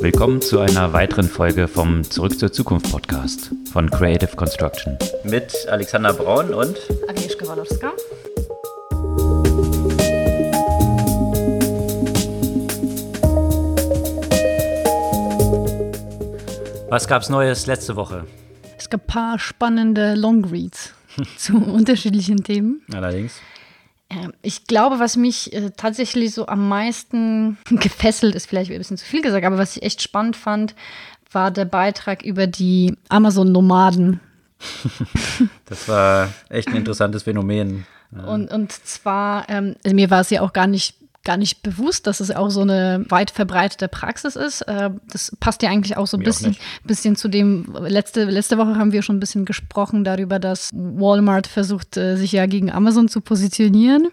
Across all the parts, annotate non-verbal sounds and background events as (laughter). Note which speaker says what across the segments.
Speaker 1: Willkommen zu einer weiteren Folge vom Zurück zur Zukunft Podcast von Creative Construction. Mit Alexander Braun und
Speaker 2: Agnieszka Walorska.
Speaker 1: Was gab's Neues letzte Woche?
Speaker 2: Es gab ein paar spannende Longreads (laughs) zu unterschiedlichen Themen.
Speaker 1: Allerdings.
Speaker 2: Ähm, Ich glaube, was mich äh, tatsächlich so am meisten (laughs) gefesselt ist, vielleicht ein bisschen zu viel gesagt, aber was ich echt spannend fand, war der Beitrag über die Amazon-Nomaden. (laughs)
Speaker 1: Das war echt ein interessantes Phänomen.
Speaker 2: Und, und zwar, ähm, also mir war es ja auch gar nicht, gar nicht bewusst, dass es auch so eine weit verbreitete Praxis ist. Äh, das passt ja eigentlich auch so ein bisschen, bisschen zu dem, letzte, letzte Woche haben wir schon ein bisschen gesprochen darüber, dass Walmart versucht, äh, sich ja gegen Amazon zu positionieren.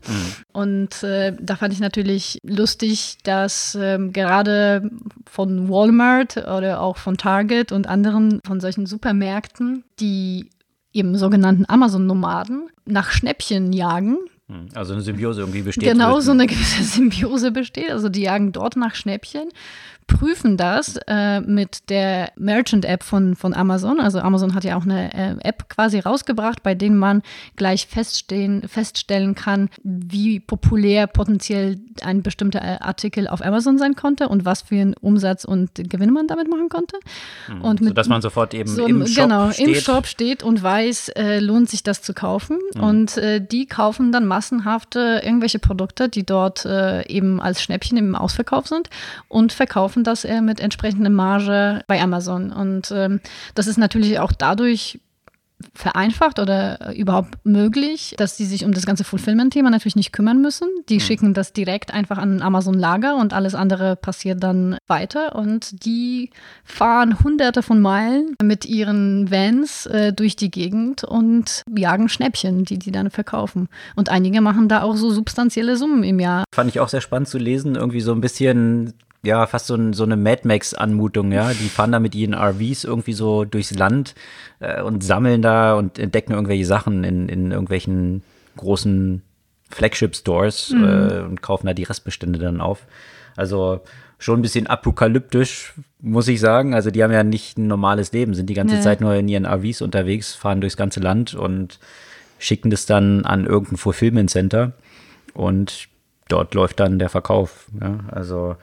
Speaker 2: Und äh, da fand ich natürlich lustig, dass ähm, gerade von Walmart oder auch von Target und anderen von solchen Supermärkten, die eben sogenannten Amazon-Nomaden nach Schnäppchen jagen,
Speaker 1: Also eine Symbiose irgendwie besteht.
Speaker 2: genau so eine gewisse Symbiose besteht. Also die jagen dort nach Schnäppchen, prüfen das äh, mit der Merchant-App von, von Amazon. Also Amazon hat ja auch eine äh, App quasi rausgebracht, bei denen man gleich feststehen, feststellen kann, wie populär potenziell ein bestimmter äh, Artikel auf Amazon sein konnte und was für einen Umsatz und Gewinn man damit machen konnte. Und mit,
Speaker 1: Sodass man sofort eben
Speaker 2: so
Speaker 1: im Shop
Speaker 2: genau,
Speaker 1: steht.
Speaker 2: im Shop steht und weiß, äh, lohnt sich das zu kaufen. Und äh, die kaufen dann massenhaft irgendwelche Produkte, die dort äh, eben als Schnäppchen im Ausverkauf sind und verkaufen das äh, mit entsprechender Marge bei Amazon. Und ähm, das ist natürlich auch dadurch vereinfacht oder überhaupt möglich, dass die sich um das ganze Fulfillment-Thema natürlich nicht kümmern müssen. Die schicken das direkt einfach an Amazon-Lager und alles andere passiert dann weiter. Und die fahren hunderte von Meilen mit ihren Vans äh, durch die Gegend und jagen Schnäppchen, die die dann verkaufen. Und einige machen da auch so substanzielle Summen im Jahr.
Speaker 1: Fand ich auch sehr spannend zu lesen. Irgendwie so ein bisschen, ja, fast so, ein, so eine Mad Max-Anmutung, ja. Die fahren da mit ihren RVs irgendwie so durchs Land äh, und sammeln da und entdecken irgendwelche Sachen in, in irgendwelchen großen Flagship-Stores äh, und kaufen da die Restbestände dann auf. Also schon ein bisschen apokalyptisch, muss ich sagen. Also die haben ja nicht ein normales Leben, sind die ganze
Speaker 2: Nee.
Speaker 1: Zeit nur in ihren RVs unterwegs, fahren durchs ganze Land und schicken das dann an irgendein Fulfillment Center und dort läuft dann der Verkauf. Ja? Also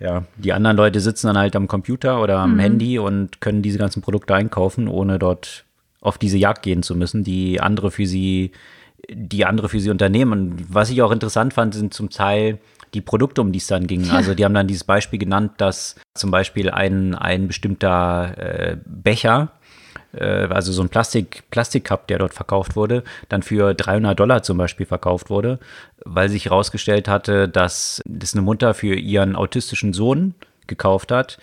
Speaker 1: ja, die anderen Leute sitzen dann halt am Computer oder am Handy und können diese ganzen Produkte einkaufen, ohne dort auf diese Jagd gehen zu müssen, die andere für sie, die andere für sie unternehmen. Und was ich auch interessant fand, sind zum Teil die Produkte, um die es dann ging. Also die haben dann dieses Beispiel genannt, dass zum Beispiel ein, ein bestimmter äh, Becher, also so ein Plastik, Plastikcup, der dort verkauft wurde, dann für 300 Dollar zum Beispiel verkauft wurde, weil sich herausgestellt hatte, dass das eine Mutter für ihren autistischen Sohn gekauft hat,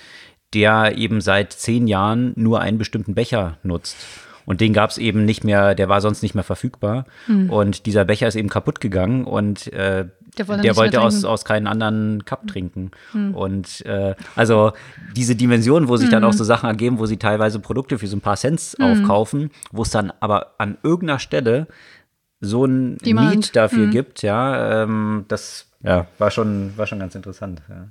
Speaker 1: der eben seit zehn Jahren nur einen bestimmten Becher nutzt. Und den gab es eben nicht mehr, der war sonst nicht mehr verfügbar. Und dieser Becher ist eben kaputt gegangen und äh,
Speaker 2: Der
Speaker 1: der
Speaker 2: wollte
Speaker 1: wollte,
Speaker 2: nicht mehr
Speaker 1: aus, aus keinen anderen Cup trinken. Und äh, also diese Dimension, wo sich dann auch so Sachen ergeben, wo sie teilweise Produkte für so ein paar Cents aufkaufen, wo es dann aber an irgendeiner Stelle so ein
Speaker 2: Demand.
Speaker 1: Need dafür gibt, ja, ähm, das ja, war schon, war schon ganz interessant. Ja.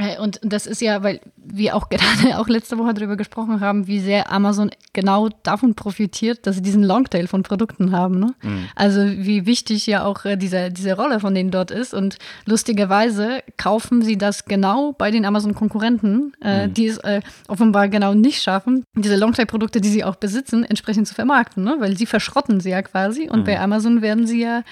Speaker 2: Äh, Und das ist ja, weil wir auch (laughs) gerade auch letzte Woche darüber gesprochen haben, wie sehr Amazon genau davon profitiert, dass sie diesen Longtail von Produkten haben. Ne? Also wie wichtig ja auch äh, diese, diese Rolle von denen dort ist. Und lustigerweise kaufen sie das genau bei den Amazon-Konkurrenten, äh, die es äh, offenbar genau nicht schaffen, diese Longtail-Produkte, die sie auch besitzen, entsprechend zu vermarkten. Ne? Weil sie verschrotten sie ja quasi. Und bei Amazon werden sie ja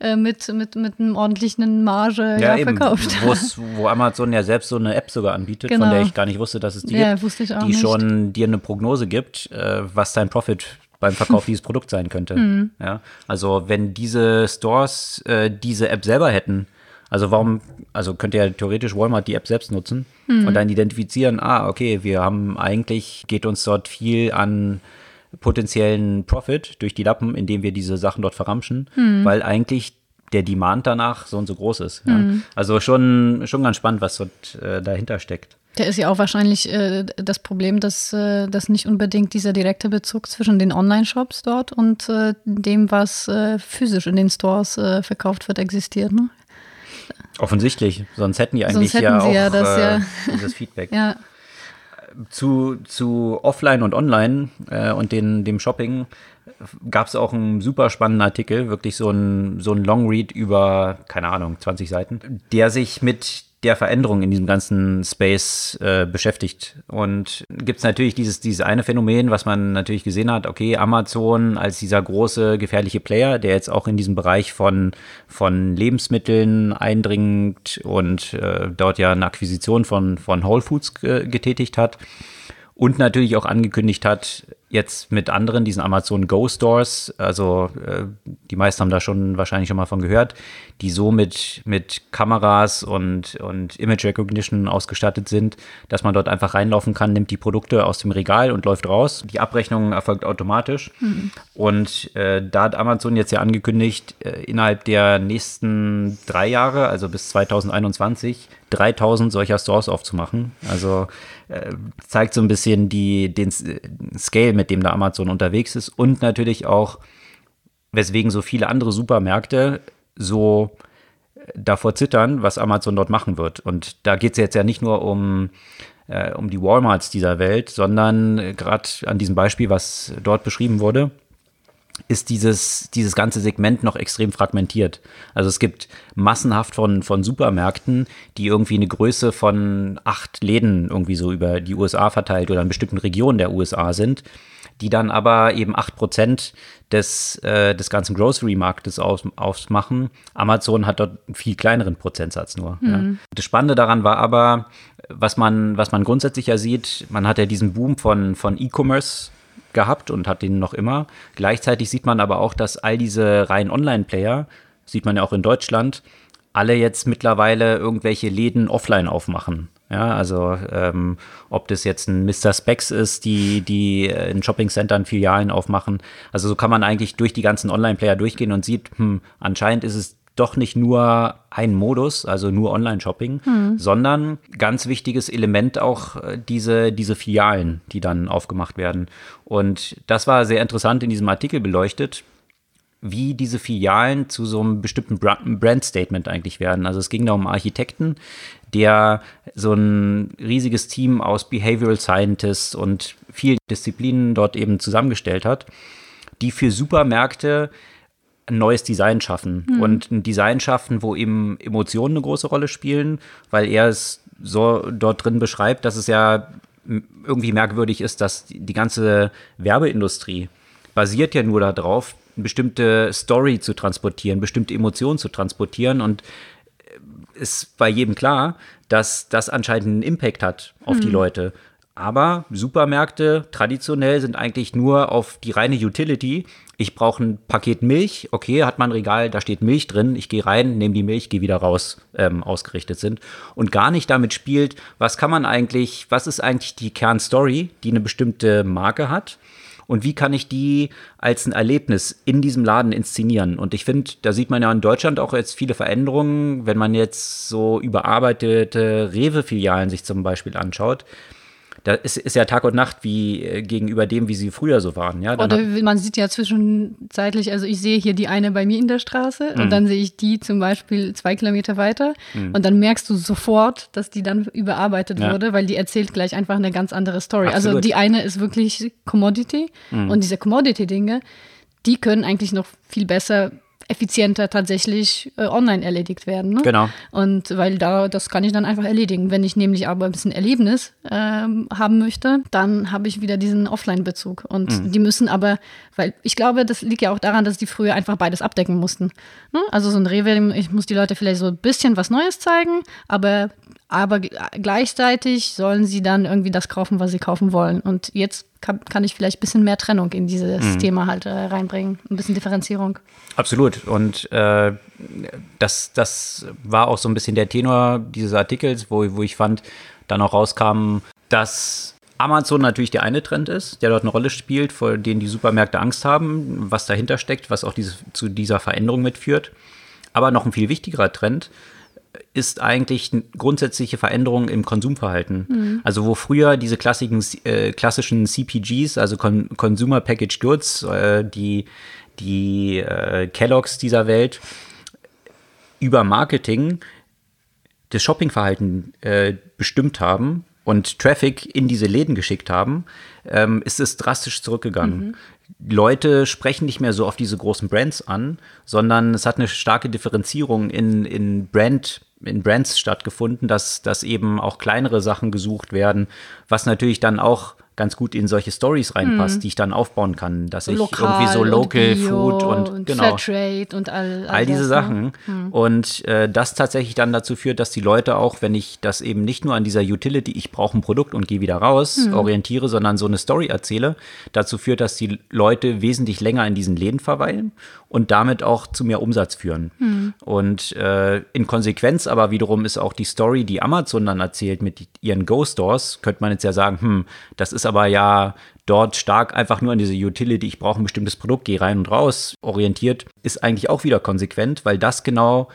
Speaker 2: äh, mit, mit, mit einem ordentlichen Marge ja, verkauft.
Speaker 1: wo's- (laughs) wo Amazon ja selbst so eine App sogar anbietet,
Speaker 2: Genau.
Speaker 1: von der ich gar nicht wusste, dass es die
Speaker 2: Ja,
Speaker 1: gibt, die
Speaker 2: nicht.
Speaker 1: schon dir eine Prognose gibt, äh, was dein Profit beim Verkauf dieses Produkts sein könnte.
Speaker 2: Hm.
Speaker 1: Ja, also wenn diese Stores äh, diese App selber hätten, also warum, also könnte ja theoretisch Walmart die App selbst nutzen
Speaker 2: Hm.
Speaker 1: und dann identifizieren, ah, okay, wir haben eigentlich, geht uns dort viel an potenziellen Profit durch die Lappen, indem wir diese Sachen dort verramschen,
Speaker 2: Hm.
Speaker 1: weil eigentlich der Demand danach so und so groß ist. Ja. Also schon, schon ganz spannend, was dort äh, dahinter steckt.
Speaker 2: Da ist ja auch wahrscheinlich äh, das Problem, dass, äh, dass nicht unbedingt dieser direkte Bezug zwischen den Online-Shops dort und äh, dem, was äh, physisch in den Stores äh, verkauft wird, existiert. Ne?
Speaker 1: Offensichtlich, sonst hätten die eigentlich
Speaker 2: hätten
Speaker 1: ja auch
Speaker 2: ja das,
Speaker 1: äh,
Speaker 2: ja.
Speaker 1: dieses Feedback. (laughs)
Speaker 2: Ja,
Speaker 1: Zu, zu Offline und Online und den, dem Shopping gab es auch einen super spannenden Artikel, wirklich so ein, so ein Long Read über, keine Ahnung, 20 Seiten, der sich mit der Veränderung in diesem ganzen Space äh, beschäftigt. Und gibt es natürlich dieses, dieses eine Phänomen, was man natürlich gesehen hat, okay, Amazon als dieser große, gefährliche Player, der jetzt auch in diesem Bereich von, von Lebensmitteln eindringt und äh, dort ja eine Akquisition von, von Whole Foods ge getätigt hat. Und natürlich auch angekündigt hat, jetzt mit anderen, diesen Amazon Go Stores, also äh, die meisten haben da schon wahrscheinlich schon mal von gehört, die so mit, mit Kameras und, und Image Recognition ausgestattet sind, dass man dort einfach reinlaufen kann, nimmt die Produkte aus dem Regal und läuft raus. Die Abrechnung erfolgt automatisch. Und äh, da hat Amazon jetzt ja angekündigt, äh, innerhalb der nächsten drei Jahre, also bis 2021, 3000 solcher Stores aufzumachen. Also äh, zeigt so ein bisschen die, den S- Scale, mit dem da Amazon unterwegs ist und natürlich auch, weswegen so viele andere Supermärkte so davor zittern, was Amazon dort machen wird. Und da geht es jetzt ja nicht nur um, äh, um die Walmarts dieser Welt, sondern äh, gerade an diesem Beispiel, was dort beschrieben wurde, ist dieses, dieses ganze Segment noch extrem fragmentiert. Also es gibt massenhaft von, von Supermärkten, die irgendwie eine Größe von acht Läden irgendwie so über die USA verteilt oder in bestimmten Regionen der USA sind, die dann aber eben acht Prozent des, äh, des ganzen Grocery-Marktes aus, ausmachen. Amazon hat dort einen viel kleineren Prozentsatz nur. Ja. Das Spannende daran war aber, was man, was man grundsätzlich ja sieht, man hat ja diesen Boom von, von E-Commerce gehabt und hat den noch immer. Gleichzeitig sieht man aber auch, dass all diese reinen Online-Player, sieht man ja auch in Deutschland, alle jetzt mittlerweile irgendwelche Läden offline aufmachen. Ja, also ähm, ob das jetzt ein Mr. Specs ist, die, die in Shoppingcentern Filialen aufmachen. Also so kann man eigentlich durch die ganzen Online-Player durchgehen und sieht, hm, anscheinend ist es doch nicht nur ein Modus, also nur Online-Shopping, sondern ganz wichtiges Element auch äh, diese, diese Filialen, die dann aufgemacht werden. Und das war sehr interessant in diesem Artikel beleuchtet, wie diese Filialen zu so einem bestimmten Bra- Brand-Statement eigentlich werden. Also es ging da um einen Architekten, der so ein riesiges Team aus Behavioral Scientists und vielen Disziplinen dort eben zusammengestellt hat, die für Supermärkte ein neues Design schaffen. Und ein Design schaffen, wo eben Emotionen eine große Rolle spielen, weil er es so dort drin beschreibt, dass es ja irgendwie merkwürdig ist, dass die ganze Werbeindustrie basiert ja nur darauf, eine bestimmte Story zu transportieren, bestimmte Emotionen zu transportieren. Und ist bei jedem klar, dass das anscheinend einen Impact hat auf die Leute. Aber Supermärkte traditionell sind eigentlich nur auf die reine Utility. Ich brauche ein Paket Milch, okay, hat man ein Regal, da steht Milch drin, ich gehe rein, nehme die Milch, gehe wieder raus, ähm, ausgerichtet sind. Und gar nicht damit spielt, was kann man eigentlich, was ist eigentlich die Kernstory, die eine bestimmte Marke hat und wie kann ich die als ein Erlebnis in diesem Laden inszenieren? Und ich finde, da sieht man ja in Deutschland auch jetzt viele Veränderungen, wenn man jetzt so überarbeitete Rewe-Filialen sich zum Beispiel anschaut. Da ist, ist ja Tag und Nacht wie äh, gegenüber dem, wie sie früher so waren. Ja, Dann
Speaker 2: Oder man sieht ja zwischenzeitlich, also ich sehe hier die eine bei mir in der Straße
Speaker 1: Mhm.
Speaker 2: und dann sehe ich die zum Beispiel zwei Kilometer weiter und dann merkst du sofort, dass die dann überarbeitet
Speaker 1: Ja.
Speaker 2: wurde, weil die erzählt gleich einfach eine ganz andere Story. Also
Speaker 1: Absolut. Mhm.
Speaker 2: die eine ist wirklich Commodity und diese Commodity-Dinge, die können eigentlich noch viel besser effizienter tatsächlich äh, online erledigt werden. Ne?
Speaker 1: Genau.
Speaker 2: Und weil da, das kann ich dann einfach erledigen. Wenn ich nämlich aber ein bisschen Erlebnis ähm, haben möchte, dann habe ich wieder diesen Offline-Bezug. Und
Speaker 1: Mhm.
Speaker 2: die müssen aber, weil ich glaube, das liegt ja auch daran, dass die früher einfach beides abdecken mussten. Ne? Also so ein Rewe, ich muss die Leute vielleicht so ein bisschen was Neues zeigen, aber, aber gleichzeitig sollen sie dann irgendwie das kaufen, was sie kaufen wollen. Und jetzt kann, kann ich vielleicht ein bisschen mehr Trennung in dieses
Speaker 1: Mhm.
Speaker 2: Thema halt äh, reinbringen, ein bisschen Differenzierung.
Speaker 1: Absolut. Und äh, das, das war auch so ein bisschen der Tenor dieses Artikels, wo, wo ich fand, dann auch rauskam, dass Amazon natürlich der eine Trend ist, der dort eine Rolle spielt, vor denen die Supermärkte Angst haben, was dahinter steckt, was auch diese, zu dieser Veränderung mitführt. Aber noch ein viel wichtigerer Trend ist eigentlich eine grundsätzliche Veränderung im Konsumverhalten. Also wo früher diese klassischen, äh, klassischen CPGs, also Con Consumer Packaged Goods, äh, die, die äh, Kelloggs dieser Welt über Marketing das Shoppingverhalten äh, bestimmt haben und Traffic in diese Läden geschickt haben, ähm, ist es drastisch zurückgegangen. Mhm. Leute sprechen nicht mehr so auf diese großen Brands an, sondern es hat eine starke Differenzierung in, in Brand in Brands stattgefunden, dass, dass eben auch kleinere Sachen gesucht werden, was natürlich dann auch ganz gut in solche Stories reinpasst, mhm. die ich dann aufbauen kann, dass ich Lokal irgendwie so Local und Food und, und genau
Speaker 2: Fairtrade und all,
Speaker 1: all, all diese das, ne? Sachen ne? und äh, das tatsächlich dann dazu führt, dass die Leute auch, wenn ich das eben nicht nur an dieser Utility, ich brauche ein Produkt und gehe wieder raus, mhm. orientiere, sondern so eine Story erzähle, dazu führt, dass die Leute wesentlich länger in diesen Läden verweilen und damit auch zu mehr Umsatz führen. Mhm. Und äh, in Konsequenz aber wiederum ist auch die Story, die Amazon dann erzählt mit ihren Go-Stores, könnte man jetzt ja sagen, hm, das ist aber ja dort stark einfach nur an diese Utility, ich brauche ein bestimmtes Produkt, gehe rein und raus, orientiert, ist eigentlich auch wieder konsequent, weil das genau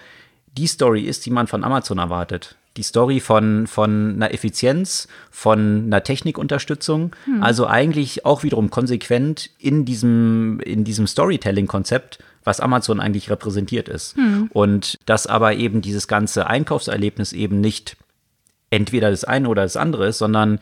Speaker 1: die Story ist, die man von Amazon erwartet. Die Story von, von einer Effizienz, von einer Technikunterstützung, hm. also eigentlich auch wiederum konsequent in diesem, in diesem Storytelling-Konzept, was Amazon eigentlich repräsentiert ist. Hm. Und dass aber eben dieses ganze Einkaufserlebnis eben nicht entweder das eine oder das andere ist, sondern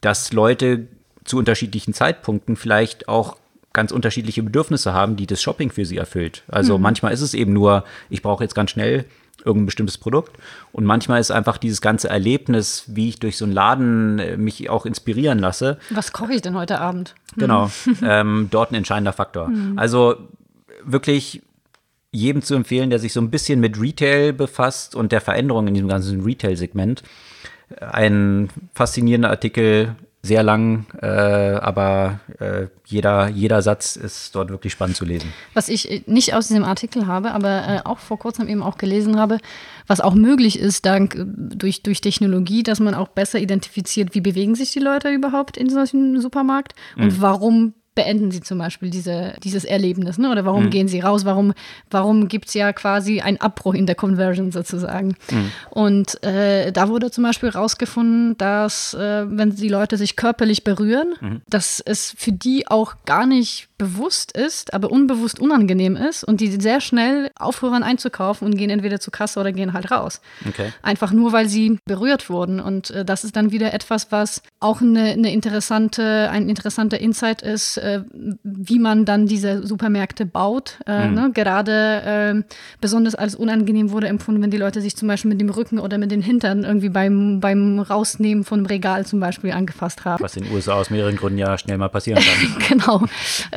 Speaker 1: dass Leute zu unterschiedlichen Zeitpunkten vielleicht auch ganz unterschiedliche Bedürfnisse haben, die das Shopping für sie erfüllt. Also mhm. manchmal ist es eben nur, ich brauche jetzt ganz schnell irgendein bestimmtes Produkt. Und manchmal ist einfach dieses ganze Erlebnis, wie ich durch so einen Laden äh, mich auch inspirieren lasse.
Speaker 2: Was koche ich denn heute Abend?
Speaker 1: Genau, mhm. (laughs) ähm, dort ein entscheidender Faktor. Mhm. Also wirklich jedem zu empfehlen, der sich so ein bisschen mit Retail befasst und der Veränderung in diesem ganzen Retail-Segment ein faszinierender Artikel, sehr lang, äh, aber äh, jeder, jeder Satz ist dort wirklich spannend zu lesen.
Speaker 2: Was ich äh, nicht aus diesem Artikel habe, aber äh, auch vor kurzem eben auch gelesen habe, was auch möglich ist dank äh, durch, durch Technologie, dass man auch besser identifiziert, wie bewegen sich die Leute überhaupt in solchen Supermarkt und mhm. warum beenden sie zum Beispiel diese, dieses Erlebnis? Ne? Oder warum mhm. gehen sie raus? Warum, warum gibt es ja quasi einen Abbruch in der Conversion sozusagen? Mhm. Und äh, da wurde zum Beispiel rausgefunden, dass äh, wenn die Leute sich körperlich berühren, mhm. dass es für die auch gar nicht bewusst ist, aber unbewusst unangenehm ist und die sehr schnell aufhören einzukaufen und gehen entweder zur Kasse oder gehen halt raus. Okay. Einfach nur, weil sie berührt wurden. Und äh, das ist dann wieder etwas, was auch eine, eine interessante, ein interessanter Insight ist, äh, wie man dann diese Supermärkte baut. Äh, mhm. ne? Gerade ähm, besonders als unangenehm wurde empfunden, wenn die Leute sich zum Beispiel mit dem Rücken oder mit den Hintern irgendwie beim, beim Rausnehmen von einem Regal zum Beispiel angefasst haben.
Speaker 1: Was in den USA aus mehreren Gründen ja schnell mal passieren kann. (laughs)
Speaker 2: genau.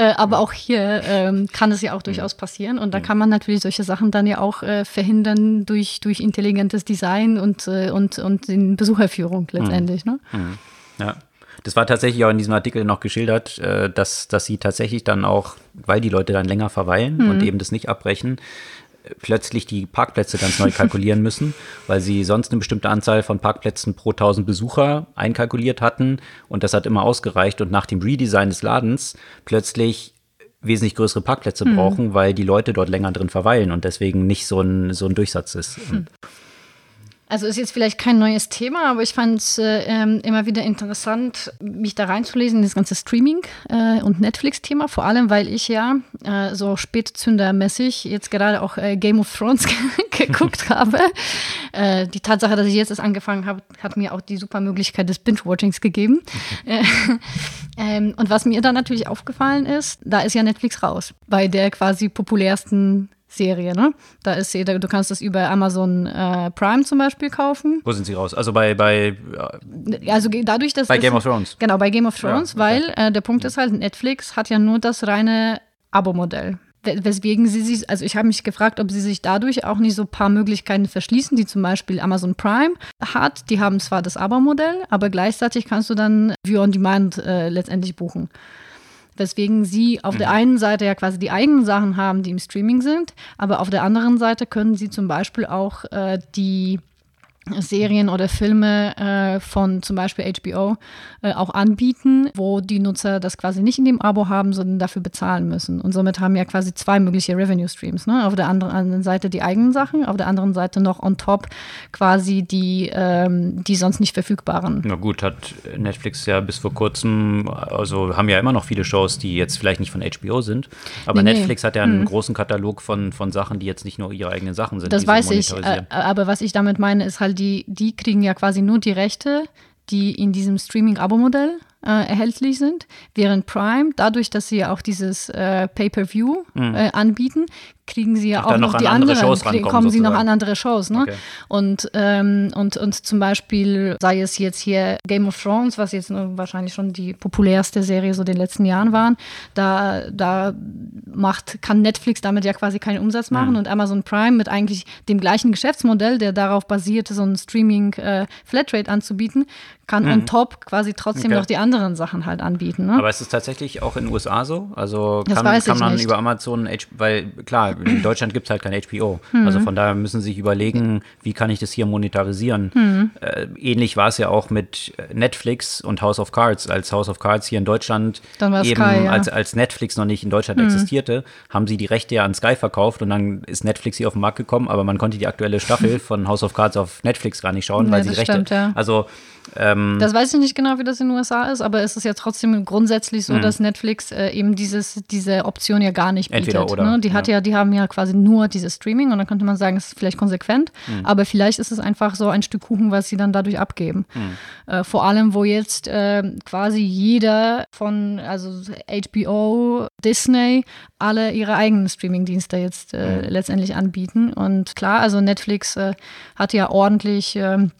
Speaker 2: Äh, aber auch hier ähm, kann es ja auch durchaus passieren. Und da kann man natürlich solche Sachen dann ja auch äh, verhindern durch, durch intelligentes Design und, äh, und, und in Besucherführung letztendlich. Mhm. Ne?
Speaker 1: Mhm. Ja. Das war tatsächlich auch in diesem Artikel noch geschildert, äh, dass, dass sie tatsächlich dann auch, weil die Leute dann länger verweilen mhm. und eben das nicht abbrechen, plötzlich die Parkplätze ganz neu kalkulieren (laughs) müssen, weil sie sonst eine bestimmte Anzahl von Parkplätzen pro 1000 Besucher einkalkuliert hatten und das hat immer ausgereicht und nach dem Redesign des Ladens plötzlich wesentlich größere Parkplätze mhm. brauchen, weil die Leute dort länger drin verweilen und deswegen nicht so ein, so ein Durchsatz ist. Mhm.
Speaker 2: Also ist jetzt vielleicht kein neues Thema, aber ich fand es äh, ähm, immer wieder interessant, mich da reinzulesen, das ganze Streaming- äh, und Netflix-Thema, vor allem, weil ich ja äh, so spätzündermäßig jetzt gerade auch äh, Game of Thrones (laughs) geguckt (laughs) habe. Äh, die Tatsache, dass ich jetzt das angefangen habe, hat mir auch die super Möglichkeit des Binge-Watchings gegeben. Äh, (laughs) ähm, und was mir dann natürlich aufgefallen ist, da ist ja Netflix raus, bei der quasi populärsten Serie, ne? Da ist sie, du kannst das über Amazon äh, Prime zum Beispiel kaufen.
Speaker 1: Wo sind sie raus? Also bei, bei
Speaker 2: ja. also dadurch, dass
Speaker 1: bei Game of Thrones.
Speaker 2: Genau, bei Game of Thrones, ja, okay. weil äh, der Punkt ist halt, Netflix hat ja nur das reine Abo-Modell. Weswegen sie sich, also ich habe mich gefragt, ob sie sich dadurch auch nicht so ein paar Möglichkeiten verschließen, die zum Beispiel Amazon Prime hat. Die haben zwar das Abo-Modell, aber gleichzeitig kannst du dann View on Demand äh, letztendlich buchen weswegen sie auf mhm. der einen Seite ja quasi die eigenen Sachen haben, die im Streaming sind, aber auf der anderen Seite können sie zum Beispiel auch äh, die Serien oder Filme äh, von zum Beispiel HBO äh, auch anbieten, wo die Nutzer das quasi nicht in dem Abo haben, sondern dafür bezahlen müssen. Und somit haben ja quasi zwei mögliche Revenue Streams. Ne? Auf der anderen, anderen Seite die eigenen Sachen, auf der anderen Seite noch on top quasi die, ähm, die sonst nicht verfügbaren.
Speaker 1: Na gut, hat Netflix ja bis vor kurzem, also haben ja immer noch viele Shows, die jetzt vielleicht nicht von HBO sind, aber nee, Netflix nee. hat ja einen hm. großen Katalog von, von Sachen, die jetzt nicht nur ihre eigenen Sachen sind.
Speaker 2: Das weiß ich, äh, aber was ich damit meine, ist halt, die, die kriegen ja quasi nur die Rechte, die in diesem Streaming-Abo-Modell äh, erhältlich sind, während Prime, dadurch, dass sie auch dieses äh, Pay-per-View mhm. äh, anbieten, kriegen sie ja auch noch, noch die anderen, Shows kommen sozusagen. sie noch an andere Shows. Ne? Okay. Und, ähm, und, und zum Beispiel sei es jetzt hier Game of Thrones, was jetzt wahrscheinlich schon die populärste Serie so den letzten Jahren waren, da, da macht, kann Netflix damit ja quasi keinen Umsatz machen mhm. und Amazon Prime mit eigentlich dem gleichen Geschäftsmodell, der darauf basiert, so ein Streaming-Flatrate äh, anzubieten, kann mhm. on top quasi trotzdem okay. noch die anderen Sachen halt anbieten. Ne?
Speaker 1: Aber ist es tatsächlich auch in den USA so? Also kann, kann man nicht. über Amazon, weil klar, in Deutschland gibt es halt kein HBO. Mhm. Also von daher müssen sie sich überlegen, wie kann ich das hier monetarisieren. Mhm. Äh, ähnlich war es ja auch mit Netflix und House of Cards. Als House of Cards hier in Deutschland eben, Sky, ja. als, als Netflix noch nicht in Deutschland mhm. existierte, haben sie die Rechte ja an Sky verkauft und dann ist Netflix hier auf den Markt gekommen, aber man konnte die aktuelle Staffel (laughs) von House of Cards auf Netflix gar nicht schauen, weil sie Rechte. Stimmt, ja. Also
Speaker 2: ähm, das weiß ich nicht genau, wie das in den USA ist, aber es ist ja trotzdem grundsätzlich so, mhm. dass Netflix äh, eben dieses, diese Option ja gar nicht bietet. Entweder oder. Ne? Die, hat ja. ja. die haben ja quasi nur dieses Streaming und dann könnte man sagen, es ist vielleicht konsequent, mhm. aber vielleicht ist es einfach so ein Stück Kuchen, was sie dann dadurch abgeben. Mhm. Äh, vor allem, wo jetzt äh, quasi jeder von, also HBO, Disney, alle ihre eigenen Streaming-Dienste jetzt äh, mhm. letztendlich anbieten. Und klar, also Netflix äh, hat ja ordentlich ähm,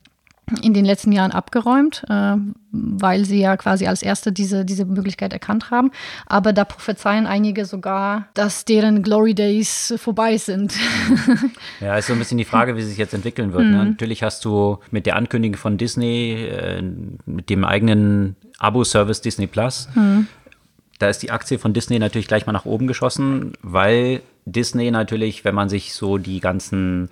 Speaker 2: in den letzten Jahren abgeräumt, äh, weil sie ja quasi als Erste diese, diese Möglichkeit erkannt haben. Aber da prophezeien einige sogar, dass deren Glory Days vorbei sind. (laughs)
Speaker 1: ja, ist so ein bisschen die Frage, wie sich jetzt entwickeln wird. Ne? Mhm. Ne? Natürlich hast du mit der Ankündigung von Disney, äh, mit dem eigenen Abo-Service Disney Plus, mhm. da ist die Aktie von Disney natürlich gleich mal nach oben geschossen, weil Disney natürlich, wenn man sich so die ganzen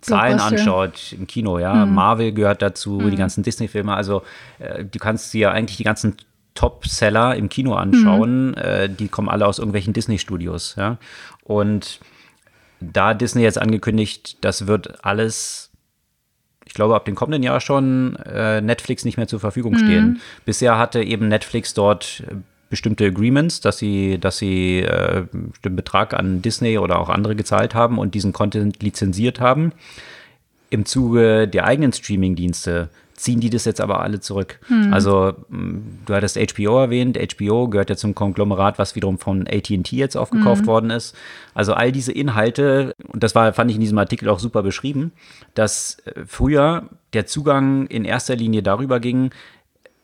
Speaker 1: Zahlen anschaut im Kino, ja. Mhm. Marvel gehört dazu, mhm. die ganzen Disney-Filme. Also äh, du kannst dir eigentlich die ganzen Top-Seller im Kino anschauen. Mhm. Äh, die kommen alle aus irgendwelchen Disney-Studios, ja. Und da Disney jetzt angekündigt, das wird alles, ich glaube, ab dem kommenden Jahr schon äh, Netflix nicht mehr zur Verfügung stehen. Mhm. Bisher hatte eben Netflix dort äh, bestimmte Agreements, dass sie, dass sie äh, bestimmten Betrag an Disney oder auch andere gezahlt haben und diesen Content lizenziert haben. Im Zuge der eigenen Streaming-Dienste ziehen die das jetzt aber alle zurück. Hm. Also du hattest HBO erwähnt, HBO gehört ja zum Konglomerat, was wiederum von AT&T jetzt aufgekauft hm. worden ist. Also all diese Inhalte, und das war, fand ich in diesem Artikel auch super beschrieben, dass äh, früher der Zugang in erster Linie darüber ging,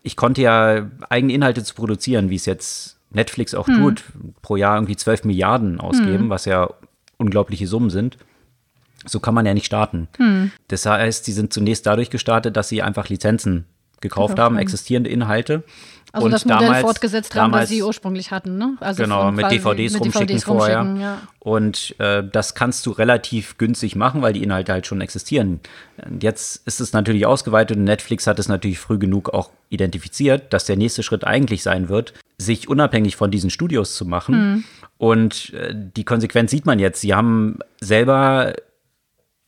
Speaker 1: ich konnte ja eigene Inhalte zu produzieren, wie es jetzt Netflix auch hm. tut, pro Jahr irgendwie 12 Milliarden ausgeben, hm. was ja unglaubliche Summen sind. So kann man ja nicht starten. Hm. Das heißt, sie sind zunächst dadurch gestartet, dass sie einfach Lizenzen gekauft haben, existierende Inhalte.
Speaker 2: Also und das Modell damals, fortgesetzt haben, was sie ursprünglich hatten, ne?
Speaker 1: Also genau, mit DVDs mit rumschicken DVDs vorher. Rumschicken, ja. Und äh, das kannst du relativ günstig machen, weil die Inhalte halt schon existieren. Und jetzt ist es natürlich ausgeweitet und Netflix hat es natürlich früh genug auch identifiziert, dass der nächste Schritt eigentlich sein wird, sich unabhängig von diesen Studios zu machen. Mhm. Und äh, die Konsequenz sieht man jetzt. Sie haben selber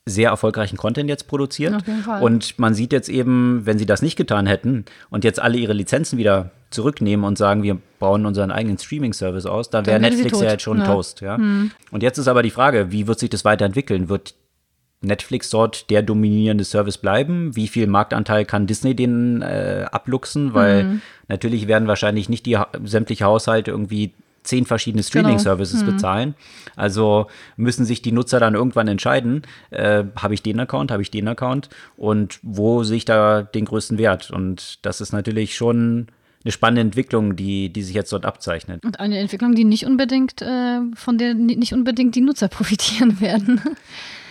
Speaker 1: sehr erfolgreichen Content jetzt produziert. Auf jeden Fall. Und man sieht jetzt eben, wenn sie das nicht getan hätten und jetzt alle ihre Lizenzen wieder zurücknehmen und sagen, wir bauen unseren eigenen Streaming-Service aus, dann wäre Netflix ja jetzt schon ja. Toast. Ja? Hm. Und jetzt ist aber die Frage, wie wird sich das weiterentwickeln? Wird Netflix dort der dominierende Service bleiben? Wie viel Marktanteil kann Disney den äh, abluchsen? Weil mhm. natürlich werden wahrscheinlich nicht die sämtliche Haushalte irgendwie zehn verschiedene genau. Streaming-Services genau. mhm. bezahlen. Also müssen sich die Nutzer dann irgendwann entscheiden, äh, habe ich den Account, habe ich den Account und wo sehe ich da den größten Wert? Und das ist natürlich schon eine spannende Entwicklung, die, die sich jetzt dort abzeichnet.
Speaker 2: Und eine Entwicklung, die nicht unbedingt, äh, von der nicht unbedingt die Nutzer (laughs) profitieren werden.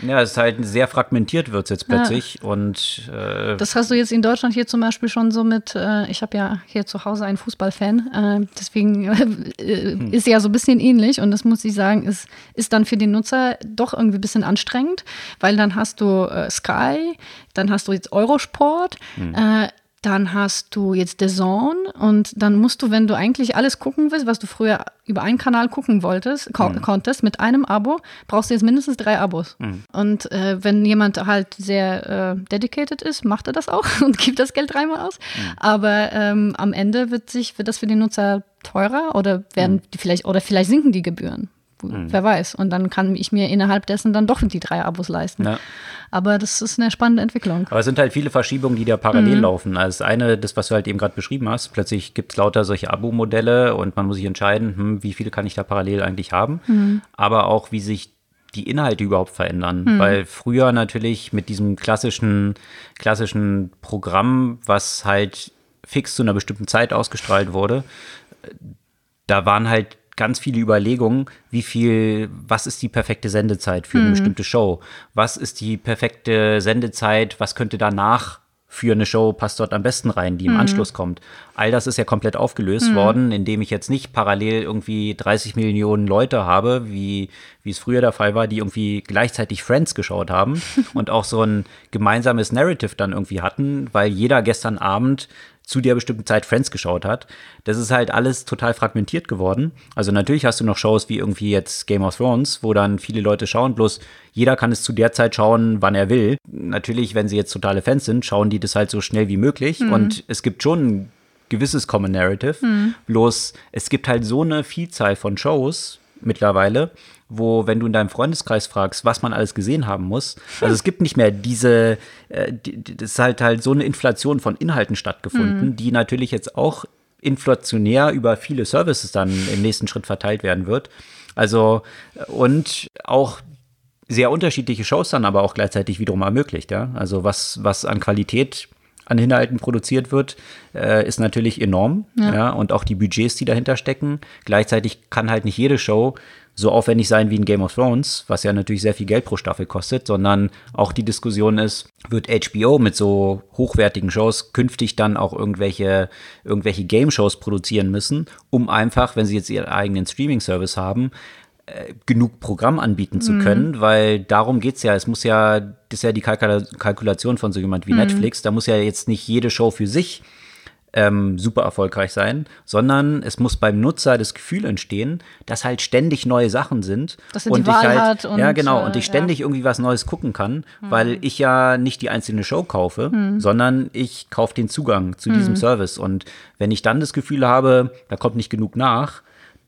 Speaker 1: Ja, es ist halt sehr fragmentiert wird es jetzt plötzlich. Ja. Und
Speaker 2: äh, das hast du jetzt in Deutschland hier zum Beispiel schon so mit, äh, ich habe ja hier zu Hause einen Fußballfan, äh, deswegen (laughs) äh, hm. ist ja so ein bisschen ähnlich und das muss ich sagen, ist, ist dann für den Nutzer doch irgendwie ein bisschen anstrengend, weil dann hast du äh, Sky, dann hast du jetzt Eurosport, hm äh, dann hast du jetzt The Zone und dann musst du, wenn du eigentlich alles gucken willst, was du früher über einen Kanal gucken wolltest, ko mhm. konntest, mit einem Abo, brauchst du jetzt mindestens drei Abos. Mhm. Und äh, wenn jemand halt sehr äh, dedicated ist, macht er das auch (laughs) und gibt das Geld dreimal aus. Mhm. Aber ähm, am Ende wird sich, wird das für den Nutzer teurer oder werden mhm. die vielleicht, oder vielleicht sinken die Gebühren. Mhm. Wer weiß. Und dann kann ich mir innerhalb dessen dann doch die drei Abos leisten. Ja. Aber das ist eine spannende Entwicklung.
Speaker 1: Aber es sind halt viele Verschiebungen, die da parallel mhm. laufen. Also das eine, das, was du halt eben gerade beschrieben hast, plötzlich gibt es lauter solche Abo-Modelle und man muss sich entscheiden, hm, wie viele kann ich da parallel eigentlich haben. Mhm. Aber auch, wie sich die Inhalte überhaupt verändern. Mhm. Weil früher natürlich mit diesem klassischen, klassischen Programm, was halt fix zu einer bestimmten Zeit ausgestrahlt wurde, da waren halt ganz viele Überlegungen, wie viel, was ist die perfekte Sendezeit für eine mhm. bestimmte Show? Was ist die perfekte Sendezeit? Was könnte danach für eine Show passt dort am besten rein, die im mhm. Anschluss kommt. All das ist ja komplett aufgelöst mhm. worden, indem ich jetzt nicht parallel irgendwie 30 Millionen Leute habe, wie, wie es früher der Fall war, die irgendwie gleichzeitig Friends geschaut haben (laughs) und auch so ein gemeinsames Narrative dann irgendwie hatten, weil jeder gestern Abend zu der bestimmten Zeit Friends geschaut hat. Das ist halt alles total fragmentiert geworden. Also natürlich hast du noch Shows wie irgendwie jetzt Game of Thrones, wo dann viele Leute schauen, bloß jeder kann es zu der Zeit schauen, wann er will. Natürlich, wenn sie jetzt totale Fans sind, schauen die das halt so schnell wie möglich. Mhm. Und es gibt schon ein gewisses Common Narrative. Mhm. Bloß es gibt halt so eine Vielzahl von Shows mittlerweile, wo, wenn du in deinem Freundeskreis fragst, was man alles gesehen haben muss, also es gibt nicht mehr diese, äh, die, das ist halt halt so eine Inflation von Inhalten stattgefunden, mhm. die natürlich jetzt auch inflationär über viele Services dann im nächsten Schritt verteilt werden wird. Also, und auch sehr unterschiedliche Shows dann aber auch gleichzeitig wiederum ermöglicht, ja. Also was, was an Qualität an Inhalten produziert wird, äh, ist natürlich enorm. Ja. ja. Und auch die Budgets, die dahinter stecken. Gleichzeitig kann halt nicht jede Show so aufwendig sein wie ein Game of Thrones, was ja natürlich sehr viel Geld pro Staffel kostet, sondern auch die Diskussion ist, wird HBO mit so hochwertigen Shows künftig dann auch irgendwelche, irgendwelche Game-Shows produzieren müssen, um einfach, wenn sie jetzt ihren eigenen Streaming-Service haben, äh, genug Programm anbieten zu mhm. können, weil darum geht es ja. Es muss ja, das ist ja die Kalkulation von so jemand wie mhm. Netflix, da muss ja jetzt nicht jede Show für sich ähm, super erfolgreich sein, sondern es muss beim Nutzer das Gefühl entstehen, dass halt ständig neue Sachen sind
Speaker 2: und ich halt
Speaker 1: und, ja genau und ich äh, ständig ja. irgendwie was Neues gucken kann, mhm. weil ich ja nicht die einzelne Show kaufe, mhm. sondern ich kaufe den Zugang zu mhm. diesem Service und wenn ich dann das Gefühl habe, da kommt nicht genug nach,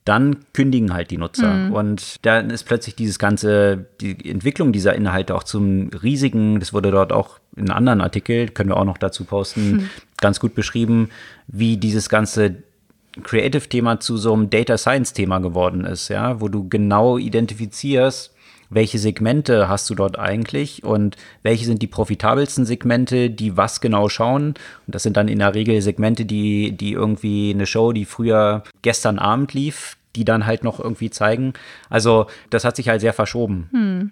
Speaker 1: dann kündigen halt die Nutzer. Mhm. Und dann ist plötzlich dieses ganze, die Entwicklung dieser Inhalte auch zum riesigen, das wurde dort auch in einem anderen Artikel, können wir auch noch dazu posten, mhm. ganz gut beschrieben, wie dieses ganze Creative-Thema zu so einem Data Science-Thema geworden ist, ja, wo du genau identifizierst, welche Segmente hast du dort eigentlich und welche sind die profitabelsten Segmente, die was genau schauen. Und das sind dann in der Regel Segmente, die, die irgendwie eine Show, die früher gestern Abend lief, die dann halt noch irgendwie zeigen. Also das hat sich halt sehr verschoben. Hm.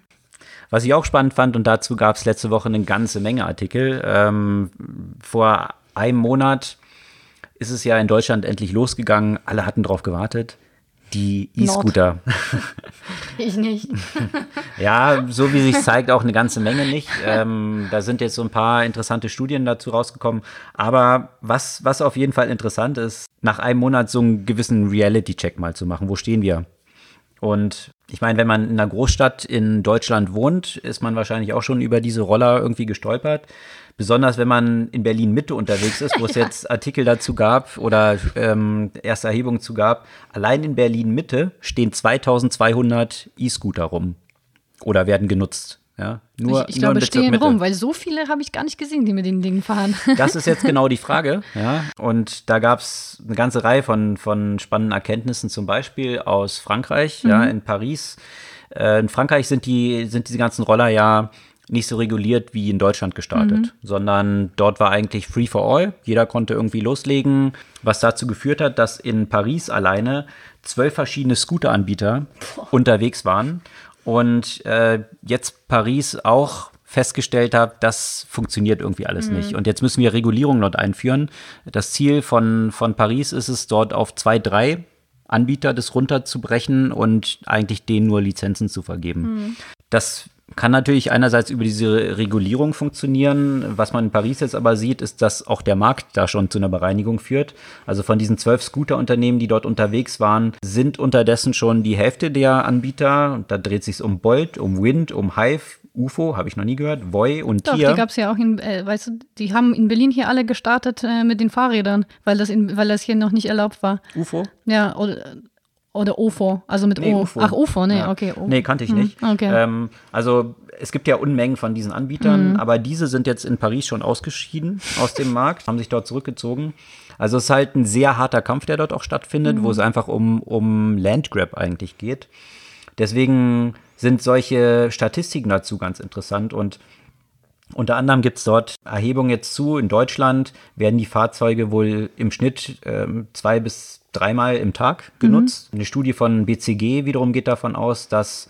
Speaker 1: Was ich auch spannend fand, und dazu gab es letzte Woche eine ganze Menge Artikel. Ähm, vor einem Monat ist es ja in Deutschland endlich losgegangen. Alle hatten drauf gewartet die E-Scooter. (laughs)
Speaker 2: ich nicht. (laughs)
Speaker 1: ja, so wie sich zeigt, auch eine ganze Menge nicht. Ähm, da sind jetzt so ein paar interessante Studien dazu rausgekommen. Aber was, was auf jeden Fall interessant ist, nach einem Monat so einen gewissen Reality-Check mal zu machen. Wo stehen wir? Und ich meine, wenn man in einer Großstadt in Deutschland wohnt, ist man wahrscheinlich auch schon über diese Roller irgendwie gestolpert. Besonders wenn man in Berlin Mitte unterwegs ist, wo es (laughs) jetzt Artikel dazu gab oder ähm, erste Erhebungen zu gab. Allein in Berlin Mitte stehen 2200 E-Scooter rum oder werden genutzt. Ja,
Speaker 2: nur, ich, ich nur glaube, stehen rum, weil so viele habe ich gar nicht gesehen, die mit den Dingen fahren. (laughs)
Speaker 1: Das ist jetzt genau die Frage. Ja, und da gab es eine ganze Reihe von, von spannenden Erkenntnissen, zum Beispiel aus Frankreich, mhm. ja, in Paris. Äh, in Frankreich sind die, sind diese ganzen Roller ja nicht so reguliert wie in Deutschland gestartet, mhm. sondern dort war eigentlich Free for All. Jeder konnte irgendwie loslegen, was dazu geführt hat, dass in Paris alleine zwölf verschiedene Scooteranbieter unterwegs waren und äh, jetzt Paris auch festgestellt habe, das funktioniert irgendwie alles mhm. nicht. Und jetzt müssen wir Regulierungen dort einführen. Das Ziel von, von Paris ist es, dort auf zwei, drei Anbieter das runterzubrechen und eigentlich denen nur Lizenzen zu vergeben. Mhm. Das kann natürlich einerseits über diese Regulierung funktionieren. Was man in Paris jetzt aber sieht, ist, dass auch der Markt da schon zu einer Bereinigung führt. Also von diesen zwölf Scooterunternehmen, die dort unterwegs waren, sind unterdessen schon die Hälfte der Anbieter. Da dreht sich um Bolt, um Wind, um Hive, UFO, habe ich noch nie gehört, Voy und
Speaker 2: Doch,
Speaker 1: Tier.
Speaker 2: die gab es ja auch in, äh, weißt du, die haben in Berlin hier alle gestartet äh, mit den Fahrrädern, weil das, in, weil das hier noch nicht erlaubt war.
Speaker 1: UFO?
Speaker 2: Ja, oder, oder OFO, also mit
Speaker 1: nee,
Speaker 2: O.
Speaker 1: UFO.
Speaker 2: Ach, UFO, nee,
Speaker 1: ja.
Speaker 2: okay. O.
Speaker 1: Nee, kannte ich
Speaker 2: hm,
Speaker 1: nicht.
Speaker 2: Okay.
Speaker 1: Ähm, also es gibt ja Unmengen von diesen Anbietern,
Speaker 2: Mhm.
Speaker 1: aber diese sind jetzt in Paris schon ausgeschieden aus dem Markt, haben sich dort zurückgezogen. Also es ist halt ein sehr harter Kampf, der dort auch stattfindet, wo es einfach um, um Landgrab eigentlich geht. Deswegen sind solche Statistiken dazu ganz interessant und unter anderem gibt es dort Erhebungen jetzt zu. In Deutschland werden die Fahrzeuge wohl im Schnitt ähm, zwei bis dreimal im Tag genutzt. Eine Studie von BCG wiederum geht davon aus, dass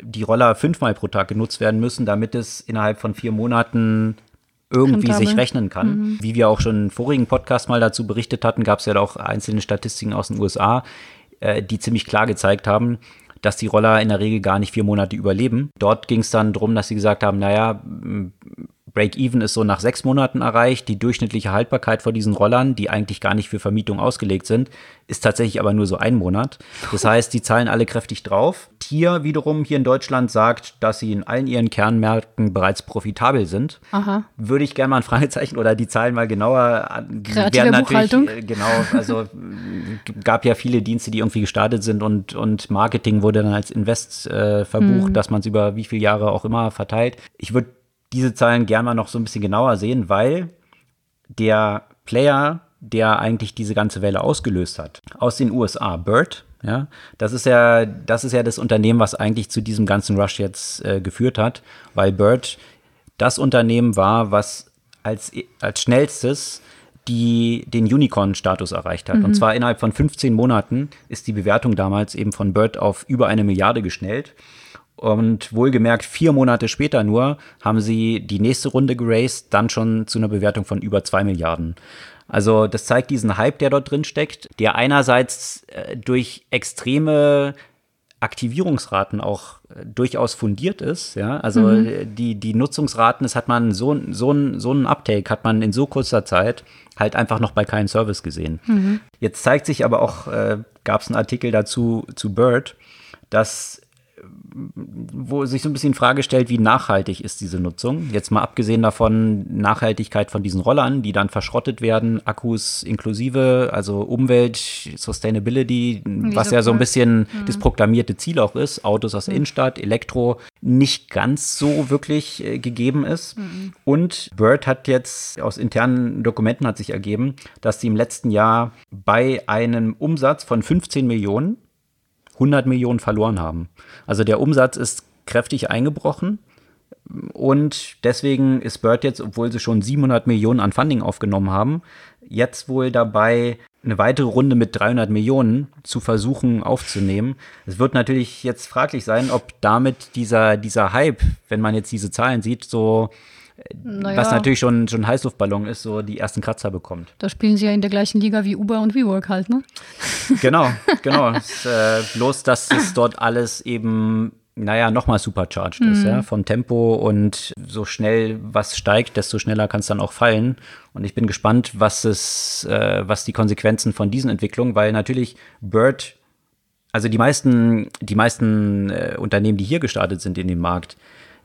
Speaker 1: die Roller fünfmal pro Tag genutzt werden müssen, damit es innerhalb von vier Monaten irgendwie
Speaker 2: Rentabel.
Speaker 1: sich rechnen kann. Wie wir auch schon im vorigen Podcast mal dazu berichtet hatten, gab es ja auch einzelne Statistiken aus den USA, äh, die ziemlich klar gezeigt haben, dass die Roller in der Regel gar nicht vier Monate überleben. Dort ging es dann darum, dass sie gesagt haben, naja, Break-Even ist so nach sechs Monaten erreicht. Die durchschnittliche Haltbarkeit von diesen Rollern, die eigentlich gar nicht für Vermietung ausgelegt sind, ist tatsächlich aber nur so ein Monat. Das heißt, die zahlen alle kräftig drauf. Tier wiederum hier in Deutschland sagt, dass sie in allen ihren Kernmärkten bereits profitabel sind.
Speaker 2: Aha.
Speaker 1: Würde ich gerne mal ein Fragezeichen oder die Zahlen mal genauer an.
Speaker 2: Kreative Buchhaltung.
Speaker 1: äh, Genau, also äh, gab ja viele Dienste, die irgendwie gestartet sind und, und Marketing wurde dann als Invest äh, verbucht, dass man es über wie viele Jahre auch immer verteilt. Ich würde diese Zahlen gerne mal noch so ein bisschen genauer sehen, weil der Player, der eigentlich diese ganze Welle ausgelöst hat, aus den USA, Bird, ja, das ist ja, das ist ja das Unternehmen, was eigentlich zu diesem ganzen Rush jetzt äh, geführt hat, weil Bird das Unternehmen war, was als, als schnellstes die den Unicorn-Status erreicht hat. Und zwar innerhalb von 15 Monaten ist die Bewertung damals eben von Bird auf über eine Milliarde geschnellt. Und wohlgemerkt, vier Monate später nur haben sie die nächste Runde geraced, dann schon zu einer Bewertung von über zwei Milliarden. Also das zeigt diesen Hype, der dort drin steckt, der einerseits äh, durch extreme Aktivierungsraten auch äh, durchaus fundiert ist. Ja? Also äh, die, die Nutzungsraten, das hat man so, so, ein- so einen Uptake hat man in so kurzer Zeit halt einfach noch bei keinem Service gesehen. Jetzt zeigt sich aber auch, äh, gab es einen Artikel dazu zu Bird, dass wo sich so ein bisschen in Frage stellt, wie nachhaltig ist diese Nutzung. Jetzt mal abgesehen davon Nachhaltigkeit von diesen Rollern, die dann verschrottet werden, Akkus inklusive, also Umwelt, Sustainability, was ja so ein bisschen das proklamierte Ziel auch ist, Autos aus der Innenstadt, Elektro, nicht ganz so wirklich äh, gegeben ist. Und Bird hat jetzt aus internen Dokumenten hat sich ergeben, dass sie im letzten Jahr bei einem Umsatz von 15 Millionen 100 Millionen verloren haben. Also der Umsatz ist kräftig eingebrochen und deswegen ist Bird jetzt, obwohl sie schon 700 Millionen an Funding aufgenommen haben, jetzt wohl dabei, eine weitere Runde mit 300 Millionen zu versuchen aufzunehmen. Es wird natürlich jetzt fraglich sein, ob damit dieser, dieser Hype, wenn man jetzt diese Zahlen sieht, so,
Speaker 2: Naja,
Speaker 1: was natürlich schon, schon ein Heißluftballon ist, so die ersten Kratzer bekommt.
Speaker 2: da spielen sie ja in der gleichen Liga wie Uber und WeWork halt, ne? (laughs)
Speaker 1: Genau, genau. (laughs) Es, äh, bloß, dass es dort alles eben, naja, nochmal supercharged ist, ja, vom Tempo und so schnell was steigt, desto schneller kann es dann auch fallen. Und ich bin gespannt, was es, äh, was die Konsequenzen von diesen Entwicklungen, weil natürlich Bird, also die meisten, die meisten äh, Unternehmen, die hier gestartet sind in dem Markt,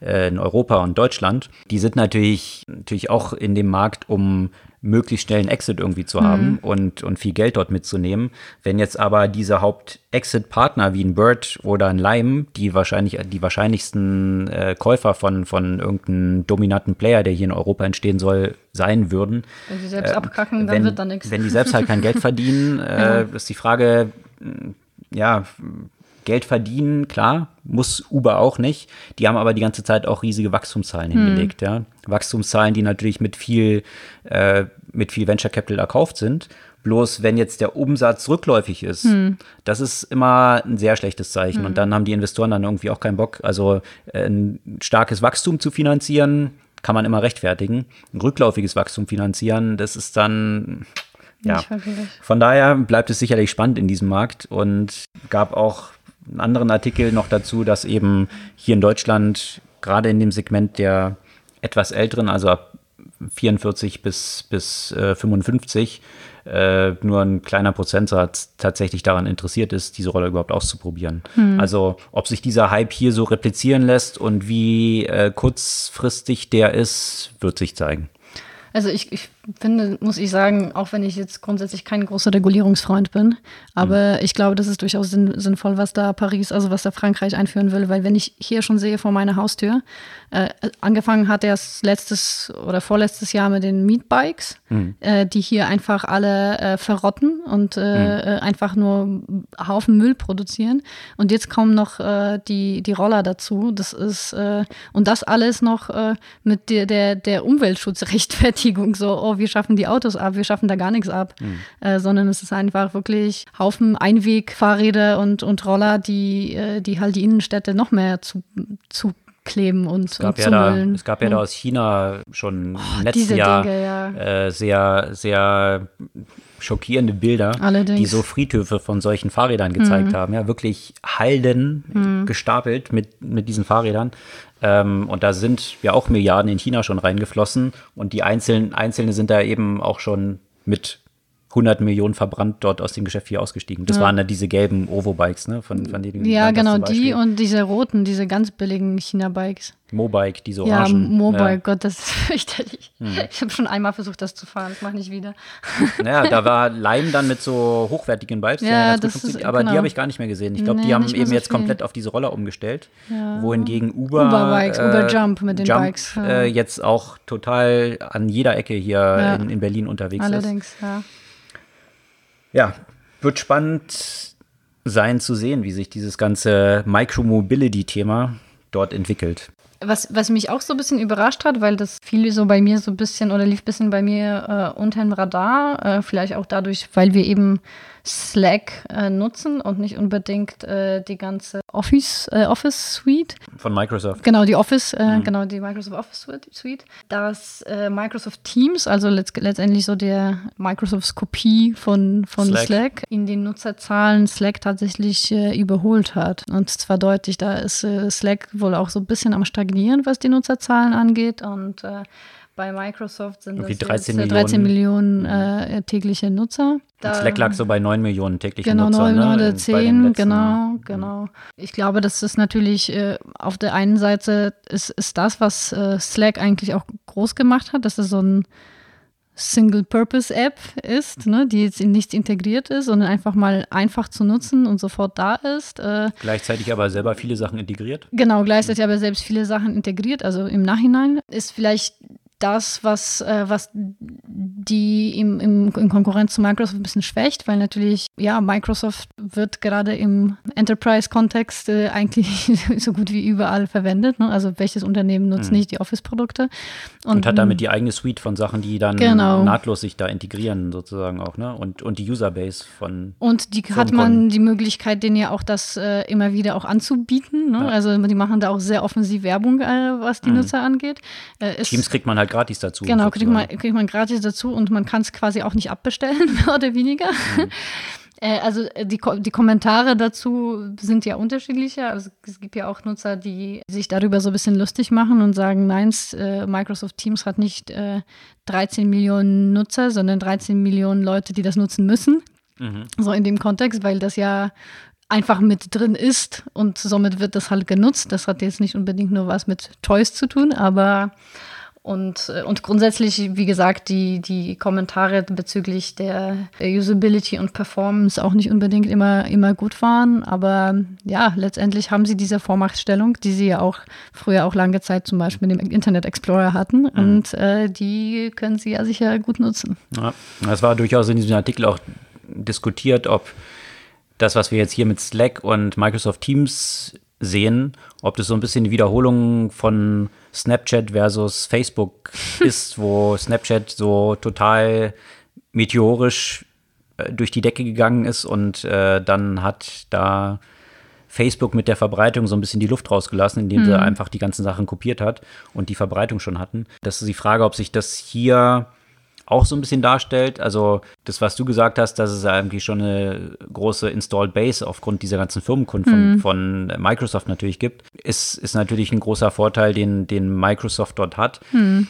Speaker 1: in Europa und Deutschland, die sind natürlich, natürlich auch in dem Markt, um möglichst schnell einen Exit irgendwie zu haben und, und viel Geld dort mitzunehmen. Wenn jetzt aber diese Haupt-Exit-Partner wie ein Bird oder ein Lime, die wahrscheinlich die wahrscheinlichsten äh, Käufer von, von irgendeinem dominanten Player, der hier in Europa entstehen soll, sein würden,
Speaker 2: Wenn sie selbst
Speaker 1: äh,
Speaker 2: abkacken, dann
Speaker 1: wenn,
Speaker 2: wird da nichts.
Speaker 1: Wenn die selbst halt kein Geld (laughs) verdienen, äh, ist die Frage, ja, Geld verdienen, klar, muss Uber auch nicht. Die haben aber die ganze Zeit auch riesige Wachstumszahlen hm. hingelegt, ja. Wachstumszahlen, die natürlich mit viel, äh, mit viel Venture Capital erkauft sind. Bloß wenn jetzt der Umsatz rückläufig ist, hm. das ist immer ein sehr schlechtes Zeichen. Hm. Und dann haben die Investoren dann irgendwie auch keinen Bock. Also äh, ein starkes Wachstum zu finanzieren, kann man immer rechtfertigen. Ein rückläufiges Wachstum finanzieren, das ist dann ja. Von daher bleibt es sicherlich spannend in diesem Markt und gab auch einen anderen Artikel noch dazu, dass eben hier in Deutschland gerade in dem Segment der etwas älteren, also ab 44 bis, bis äh, 55, äh, nur ein kleiner Prozentsatz tatsächlich daran interessiert ist, diese Rolle überhaupt auszuprobieren. Hm. Also ob sich dieser Hype hier so replizieren lässt und wie äh, kurzfristig der ist, wird sich zeigen.
Speaker 2: Also ich, ich finde, muss ich sagen, auch wenn ich jetzt grundsätzlich kein großer Regulierungsfreund bin, aber mhm. ich glaube, das ist durchaus sinn, sinnvoll, was da Paris, also was da Frankreich einführen will, weil wenn ich hier schon sehe vor meiner Haustür, äh, angefangen hat er letztes oder vorletztes Jahr mit den Mietbikes, mhm. äh, die hier einfach alle äh, verrotten und äh, mhm. Äh, einfach nur Haufen Müll produzieren und jetzt kommen noch äh, die, die Roller dazu, das ist und das alles noch mit der, der, der Umweltschutzrechtfertigung, so, oh, wir schaffen die Autos ab, wir schaffen da gar nichts ab, mhm. äh, sondern es ist einfach wirklich Haufen Einwegfahrräder und, und Roller, die, äh, die halt die Innenstädte noch mehr zu, zu kleben und,
Speaker 1: es gab
Speaker 2: und
Speaker 1: ja da, Es gab ja da aus China schon oh, im letzten Jahr Dinge, ja. äh, sehr, sehr schockierende Bilder, Allerdings. die so Friedhöfe von solchen Fahrrädern gezeigt mhm. haben. Ja, wirklich Halden mhm. gestapelt mit, mit diesen Fahrrädern. Ähm, und da sind ja auch Milliarden in China schon reingeflossen. Und die einzelnen Einzelne sind da eben auch schon mit 100 Millionen verbrannt dort aus dem Geschäft hier ausgestiegen. Das ja. waren ja diese gelben Ovo-Bikes, ne? Von, von
Speaker 2: denen ja, genau, die und diese roten, diese ganz billigen China-Bikes.
Speaker 1: Mobike, diese
Speaker 2: Orangen. Ja, Mobike, ja. Gott, das ist (laughs) fürchterlich. Hm. Ich habe schon einmal versucht, das zu fahren, das mache ich nicht wieder. (laughs)
Speaker 1: Naja, da war Leim dann mit so hochwertigen Bikes, ja, das ist, aber genau. die habe ich gar nicht mehr gesehen. Ich glaube, nee, die haben eben so jetzt viel. komplett auf diese Roller umgestellt, ja. wohingegen Uber,
Speaker 2: Uber-Bikes, äh, Uber Jump mit den Jump, Bikes.
Speaker 1: Äh, jetzt auch total an jeder Ecke hier in, in, Berlin unterwegs
Speaker 2: Allerdings,
Speaker 1: ist.
Speaker 2: Allerdings, ja
Speaker 1: ja, wird spannend sein zu sehen, wie sich dieses ganze Micromobility-Thema dort entwickelt.
Speaker 2: Was, was mich auch so ein bisschen überrascht hat, weil das fiel so bei mir so ein bisschen oder lief ein bisschen bei mir äh, unter dem Radar, äh, vielleicht auch dadurch, weil wir eben Slack äh, nutzen und nicht unbedingt äh, die ganze Office, äh, Office Suite.
Speaker 1: Von Microsoft.
Speaker 2: Genau, die Office, äh, mhm. genau, die Microsoft Office Suite. Dass äh, Microsoft Teams, also letzt letztendlich so der Microsofts Kopie von, von Slack. Slack. in den Nutzerzahlen Slack tatsächlich äh, überholt hat. Und zwar deutlich, da ist Slack wohl auch so ein bisschen am Stagnieren, was die Nutzerzahlen angeht. Und bei Microsoft sind
Speaker 1: Irgendwie
Speaker 2: das
Speaker 1: 13
Speaker 2: Millionen, 13 Millionen äh, tägliche Nutzer.
Speaker 1: Da, Slack lag so bei 9 Millionen tägliche
Speaker 2: genau,
Speaker 1: Nutzer.
Speaker 2: Genau, 9 oder 10, genau, genau. Ich glaube, das ist natürlich äh, auf der einen Seite ist, ist das, was äh, Slack eigentlich auch groß gemacht hat, dass es so ein Single-Purpose-App ist, ne, die jetzt in nichts integriert ist, sondern einfach mal einfach zu nutzen und sofort da ist. Äh,
Speaker 1: gleichzeitig aber selber viele Sachen integriert.
Speaker 2: Genau, gleichzeitig aber selbst viele Sachen integriert, also im Nachhinein ist vielleicht das, was, äh, was die im, im, in Konkurrenz zu Microsoft ein bisschen schwächt, weil natürlich, ja, Microsoft wird gerade im Enterprise-Kontext äh, eigentlich (laughs) so gut wie überall verwendet. Ne? Also welches Unternehmen nutzt mhm. nicht die Office-Produkte?
Speaker 1: Und, und, hat damit die eigene Suite von Sachen, die dann genau. nahtlos sich da integrieren, sozusagen auch, ne? Und, und die Userbase von.
Speaker 2: Und die hat man die Möglichkeit, denen ja auch das äh, immer wieder auch anzubieten. Ne? Ja. Also die machen da auch sehr offensiv Werbung, äh, was die mhm. Nutzer angeht.
Speaker 1: Äh, Teams kriegt man halt gratis dazu.
Speaker 2: Genau, kriegt man, kriegt man gratis dazu und man kann es quasi auch nicht abbestellen, (laughs) mehr oder weniger. Mhm. Äh, also äh, die, die Kommentare dazu sind ja unterschiedlicher. Also es gibt ja auch Nutzer, die sich darüber so ein bisschen lustig machen und sagen, nein, äh, Microsoft Teams hat nicht äh, 13 Millionen Nutzer, sondern 13 Millionen Leute, die das nutzen müssen. Mhm. So in dem Kontext, weil das ja einfach mit drin ist und somit wird das halt genutzt. Das hat jetzt nicht unbedingt nur was mit Toys zu tun, aber und, äh, und grundsätzlich, wie gesagt, die, die Kommentare bezüglich der Usability und Performance auch nicht unbedingt immer, immer gut waren. Aber ja, letztendlich haben sie diese Vormachtstellung, die sie ja auch früher auch lange Zeit zum Beispiel mit dem Internet Explorer hatten. Mhm. Und äh, die können sie ja sicher gut nutzen.
Speaker 1: Ja, das war durchaus in diesem Artikel auch diskutiert, ob das, was wir jetzt hier mit Slack und Microsoft Teams sehen, ob das so ein bisschen die Wiederholung von Snapchat versus Facebook (laughs) ist, wo Snapchat so total meteorisch äh, durch die Decke gegangen ist und äh, dann hat da Facebook mit der Verbreitung so ein bisschen die Luft rausgelassen, indem mhm. sie einfach die ganzen Sachen kopiert hat und die Verbreitung schon hatten. Das ist die Frage, ob sich das hier auch so ein bisschen darstellt. Also das, was du gesagt hast, dass es eigentlich schon eine große Installed Base aufgrund dieser ganzen Firmenkunden mhm. von, von, Microsoft natürlich gibt, ist, ist natürlich ein großer Vorteil, den, den Microsoft dort hat. Mhm.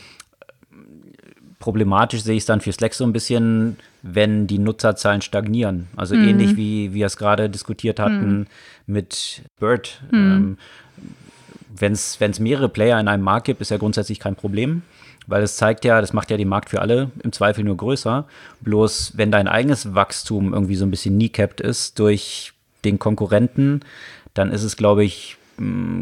Speaker 1: Problematisch sehe ich es dann für Slack so ein bisschen, wenn die Nutzerzahlen stagnieren. Also mhm. ähnlich wie wir es gerade diskutiert hatten mhm. mit Bird. Mhm. Ähm, wenn es mehrere Player in einem Markt gibt, ist ja grundsätzlich kein Problem weil es zeigt ja, das macht ja den Markt für alle im Zweifel nur größer. Bloß wenn dein eigenes Wachstum irgendwie so ein bisschen kneecapped ist durch den Konkurrenten, dann ist es, glaube ich,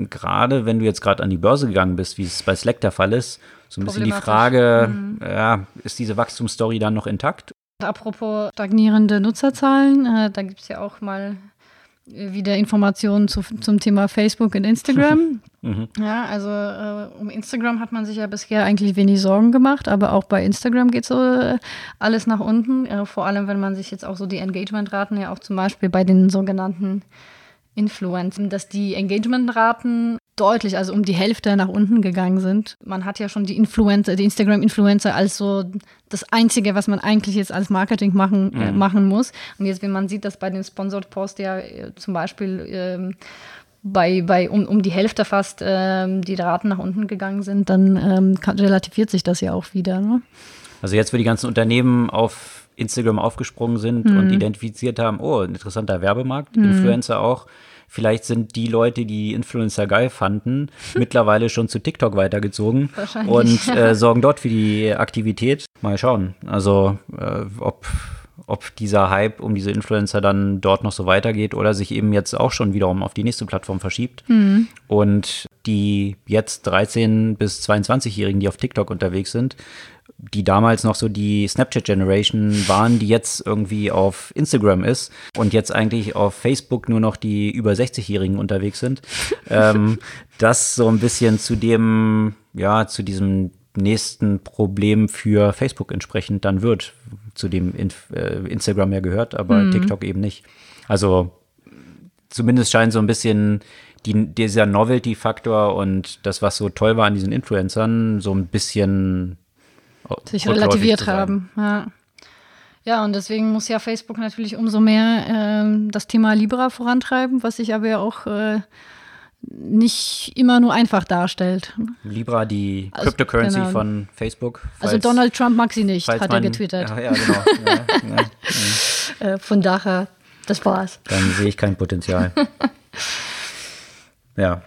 Speaker 1: gerade wenn du jetzt gerade an die Börse gegangen bist, wie es bei Slack der Fall ist, so ein bisschen die Frage, mhm. ja, ist diese Wachstumsstory dann noch intakt?
Speaker 2: Apropos stagnierende Nutzerzahlen, äh, da gibt es ja auch mal wieder Informationen zu, zum Thema Facebook und Instagram. (laughs) mhm. Ja, also äh, um Instagram hat man sich ja bisher eigentlich wenig Sorgen gemacht, aber auch bei Instagram geht so äh, alles nach unten. Äh, vor allem, wenn man sich jetzt auch so die Engagementraten ja auch zum Beispiel bei den sogenannten Influencern, dass die Engagementraten deutlich, also um die Hälfte nach unten gegangen sind. Man hat ja schon die Influencer, die Instagram-Influencer als so das Einzige, was man eigentlich jetzt als Marketing machen, äh, mhm. äh, machen muss. Und jetzt, wenn man sieht, dass bei den Sponsored Posts ja äh, zum Beispiel ähm, bei, bei um, um die Hälfte fast ähm, die Raten nach unten gegangen sind, dann ähm, kann, relativiert sich das ja auch wieder. Ne?
Speaker 1: Also jetzt, wo die ganzen Unternehmen auf Instagram aufgesprungen sind mhm. und identifiziert haben, oh, ein interessanter Werbemarkt, mhm. Influencer auch, Vielleicht sind die Leute, die Influencer geil fanden, (laughs) mittlerweile schon zu TikTok weitergezogen und äh, sorgen dort für die Aktivität. Mal schauen. Also, äh, ob, ob dieser Hype um diese Influencer dann dort noch so weitergeht oder sich eben jetzt auch schon wiederum auf die nächste Plattform verschiebt. Mhm. Und die jetzt 13- bis 22-Jährigen, die auf TikTok unterwegs sind, die damals noch so die Snapchat-Generation waren, die jetzt irgendwie auf Instagram ist und jetzt eigentlich auf Facebook nur noch die über 60-Jährigen unterwegs sind. (laughs) ähm, das so ein bisschen zu dem, ja, zu diesem nächsten Problem für Facebook entsprechend dann wird, zu dem in, äh, Instagram ja gehört, aber mhm. TikTok eben nicht. Also zumindest scheint so ein bisschen die, dieser Novelty-Faktor und das, was so toll war an diesen Influencern, so ein bisschen
Speaker 2: sich relativiert haben. Ja. ja, und deswegen muss ja Facebook natürlich umso mehr äh, das Thema Libra vorantreiben, was sich aber ja auch äh, nicht immer nur einfach darstellt.
Speaker 1: Libra, die also, Cryptocurrency genau. von Facebook.
Speaker 2: Also falls, also Donald Trump mag sie nicht, hat man, er getwittert. Ja, ja genau. ja, ja, (laughs) äh, von daher, das war's.
Speaker 1: Dann sehe ich kein Potenzial. ja.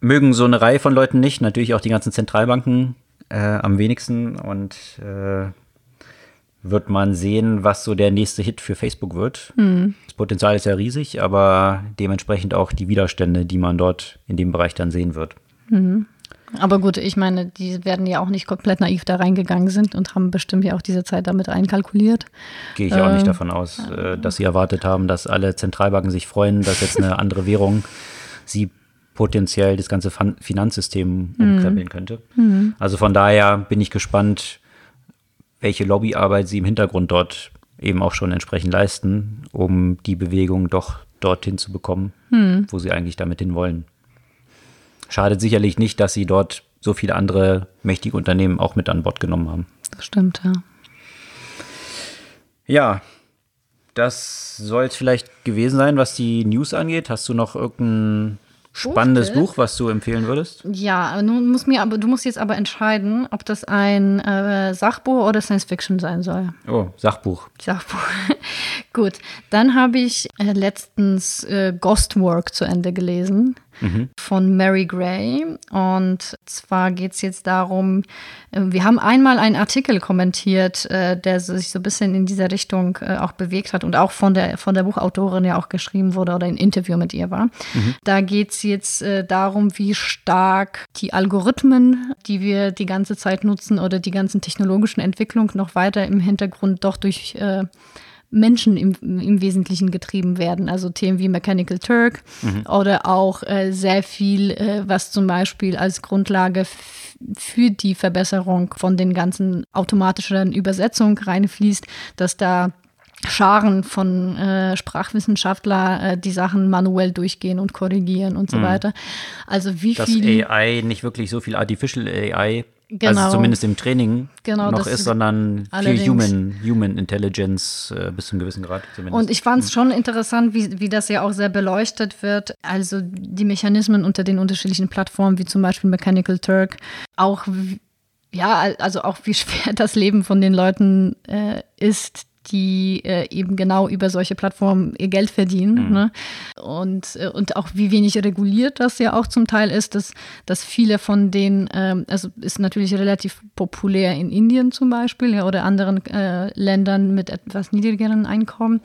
Speaker 1: Mögen so eine Reihe von Leuten nicht, natürlich auch die ganzen Zentralbanken äh, am wenigsten und äh, wird man sehen, was so der nächste Hit für Facebook wird. Mhm. Das Potenzial ist ja riesig, aber dementsprechend auch die Widerstände, die man dort in dem Bereich dann sehen wird.
Speaker 2: Mhm. Aber gut, ich meine, die werden ja auch nicht komplett naiv da reingegangen sind und haben bestimmt ja auch diese Zeit damit einkalkuliert.
Speaker 1: Gehe ich auch äh, nicht davon aus, äh, dass sie erwartet haben, dass alle Zentralbanken sich freuen, dass jetzt eine andere (laughs) Währung sie potenziell das ganze Finanzsystem mhm. umkrempeln könnte. Mhm. Also von daher bin ich gespannt, welche Lobbyarbeit sie im Hintergrund dort eben auch schon entsprechend leisten, um die Bewegung doch dorthin zu bekommen, mhm. wo sie eigentlich damit hin wollen. Schadet sicherlich nicht, dass sie dort so viele andere mächtige Unternehmen auch mit an Bord genommen haben.
Speaker 2: Das stimmt, ja.
Speaker 1: Ja, das soll es vielleicht gewesen sein, was die News angeht. Hast du noch irgendein Spannendes Buchtipp. Buch, was du empfehlen würdest?
Speaker 2: Ja, du musst, mir aber, du musst jetzt aber entscheiden, ob das ein äh, Sachbuch oder Science Fiction sein soll.
Speaker 1: Oh, Sachbuch.
Speaker 2: Sachbuch. (laughs) Gut, dann habe ich äh, letztens äh, Ghostwork zu Ende gelesen mhm. von Mary Gray. Und zwar geht es jetzt darum, äh, wir haben einmal einen Artikel kommentiert, äh, der sich so ein bisschen in dieser Richtung äh, auch bewegt hat und auch von der, von der Buchautorin ja auch geschrieben wurde oder ein Interview mit ihr war. Mhm. Da geht es jetzt darum, wie stark die Algorithmen, die wir die ganze Zeit nutzen oder die ganzen technologischen Entwicklungen noch weiter im Hintergrund doch durch Menschen im, im Wesentlichen getrieben werden. Also Themen wie Mechanical Turk mhm. oder auch äh, sehr viel, äh, was zum Beispiel als Grundlage für die Verbesserung von den ganzen automatischen Übersetzungen reinfließt, dass da Scharen von äh, Sprachwissenschaftler äh, die Sachen manuell durchgehen und korrigieren und so mhm. weiter. Also wie
Speaker 1: Dass
Speaker 2: viel
Speaker 1: AI nicht wirklich so viel Artificial AI Genau. Also zumindest im Training genau, noch ist, sondern viel Human, Human Intelligence äh, bis zu einem gewissen Grad
Speaker 2: zumindest. Und ich fand es mhm. schon interessant, wie, wie das ja auch sehr beleuchtet wird. Also die Mechanismen unter den unterschiedlichen Plattformen, wie zum Beispiel Mechanical Turk, auch ja, also auch wie (laughs) schwer das Leben von den Leuten äh, ist, die äh, eben genau über solche Plattformen ihr Geld verdienen. Mhm. Ne? Und, äh, und auch wie wenig reguliert das ja auch zum Teil ist, dass, dass viele von denen, ähm, also ist natürlich relativ populär in Indien zum Beispiel ja, oder anderen äh, Ländern mit etwas niedrigeren Einkommen.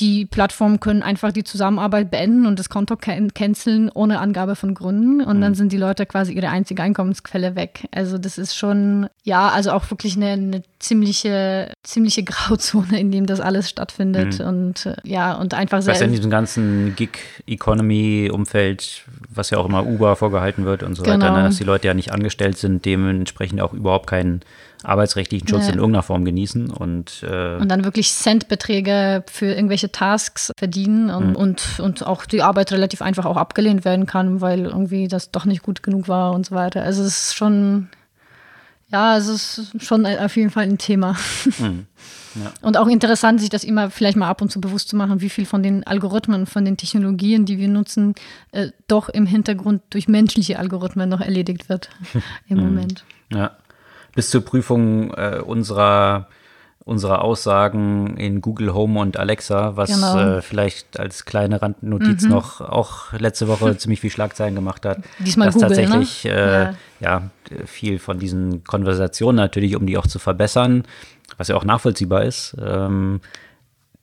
Speaker 2: Die Plattformen können einfach die Zusammenarbeit beenden und das Konto can canceln ohne Angabe von Gründen und mhm. dann sind die Leute quasi ihre einzige Einkommensquelle weg. Also das ist schon, ja, also auch wirklich eine, eine ziemliche, ziemliche (laughs) Grauzone in dem das alles stattfindet mhm. und äh, ja, und einfach
Speaker 1: sehr. Was in diesem ganzen Gig-Economy-Umfeld, was ja auch immer Uber vorgehalten wird und so genau. weiter, ne, dass die Leute ja nicht angestellt sind, dementsprechend auch überhaupt keinen arbeitsrechtlichen Schutz nee. in irgendeiner Form genießen und
Speaker 2: äh und dann wirklich Centbeträge für irgendwelche Tasks verdienen und, mhm. und, und auch die Arbeit relativ einfach auch abgelehnt werden kann, weil irgendwie das doch nicht gut genug war und so weiter. Also es ist schon ja, es ist schon auf jeden Fall ein Thema. Mhm. Ja. Und auch interessant, sich das immer vielleicht mal ab und zu bewusst zu machen, wie viel von den Algorithmen, von den Technologien, die wir nutzen, äh, doch im Hintergrund durch menschliche Algorithmen noch erledigt wird (laughs) im mhm. Moment.
Speaker 1: Ja. Bis zur Prüfung äh, unserer unsere Aussagen in Google Home und Alexa, was genau. äh, vielleicht als kleine Randnotiz mhm. noch auch letzte Woche (laughs) ziemlich viel Schlagzeilen gemacht hat.
Speaker 2: Diesmal
Speaker 1: dass
Speaker 2: Google,
Speaker 1: tatsächlich ne? äh, ja. ja. viel von diesen Konversationen natürlich, um die auch zu verbessern, was ja auch nachvollziehbar ist, ähm,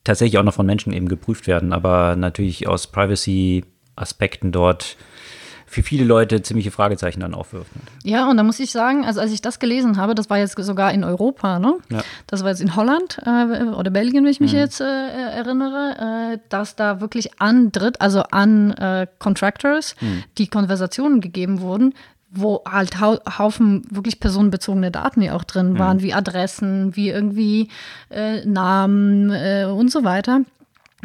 Speaker 1: tatsächlich auch noch von Menschen eben geprüft werden, aber natürlich aus Privacy-Aspekten dort für viele Leute ziemliche Fragezeichen dann aufwirft.
Speaker 2: Ja, und da muss ich sagen, also als ich das gelesen habe, das war jetzt sogar in Europa, ne? Ja. Das war jetzt in Holland äh, oder Belgien, wenn ich mich mhm. jetzt äh, erinnere, äh, dass da wirklich an Dritt, also an äh, Contractors, mhm. die Konversationen gegeben wurden, wo halt Haufen wirklich personenbezogene Daten ja auch drin waren, mhm. wie Adressen, wie irgendwie äh, Namen äh, und so weiter.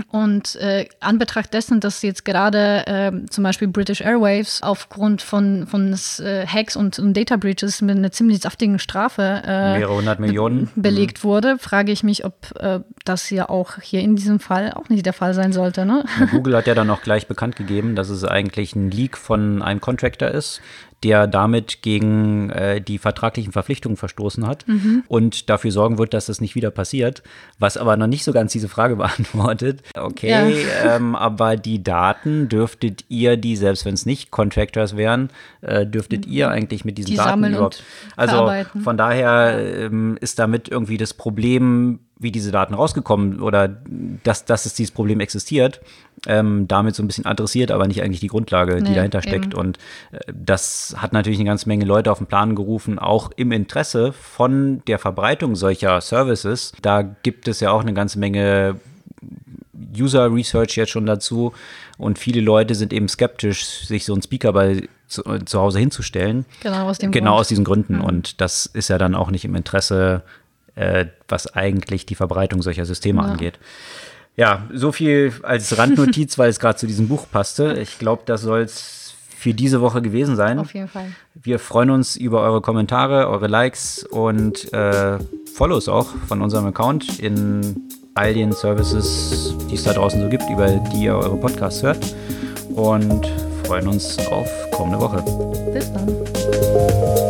Speaker 2: Und äh, Anbetracht dessen, dass jetzt gerade äh, zum Beispiel British Airwaves aufgrund von, von äh, Hacks und, und, Data Breaches mit einer ziemlich saftigen Strafe
Speaker 1: äh, mehrere hundert Millionen
Speaker 2: be belegt mhm. wurde, frage ich mich, ob äh, das ja auch hier in diesem Fall auch nicht der Fall sein sollte. Ne?
Speaker 1: Google hat ja dann auch gleich bekannt gegeben, dass es eigentlich ein Leak von einem Contractor ist, der damit gegen äh, die vertraglichen Verpflichtungen verstoßen hat mhm. und dafür sorgen wird, dass das nicht wieder passiert. Was aber noch nicht so ganz diese Frage (laughs) beantwortet. Okay, ja. ähm, aber die Daten dürftet ihr, die selbst wenn es nicht Contractors wären, äh, dürftet ihr eigentlich mit diesen die Daten überhaupt. Also von daher ähm, ist damit irgendwie das Problem wie diese Daten rausgekommen oder dass, dass es dieses Problem existiert, ähm, damit so ein bisschen adressiert, aber nicht eigentlich die Grundlage, die nee, dahinter steckt. Eben. Und äh, das hat natürlich eine ganze Menge Leute auf den Plan gerufen, auch im Interesse von der Verbreitung solcher Services. Da gibt es ja auch eine ganze Menge User Research jetzt schon dazu. Und viele Leute sind eben skeptisch, sich so einen Speaker bei zu, zu Hause hinzustellen.
Speaker 2: Genau aus, dem
Speaker 1: genau
Speaker 2: Grund.
Speaker 1: aus diesen Gründen. Mhm. Und das ist ja dann auch nicht im Interesse äh, was eigentlich die Verbreitung solcher Systeme ja. angeht. Ja, so viel als Randnotiz, (laughs) weil es gerade zu diesem Buch passte. Ich glaube, das soll es für diese Woche gewesen sein.
Speaker 2: Auf jeden Fall.
Speaker 1: Wir freuen uns über eure Kommentare, eure Likes und äh, Follows auch von unserem Account in all den Services, die es da draußen so gibt, über die ihr eure Podcasts hört. Und freuen uns auf kommende Woche. Bis dann.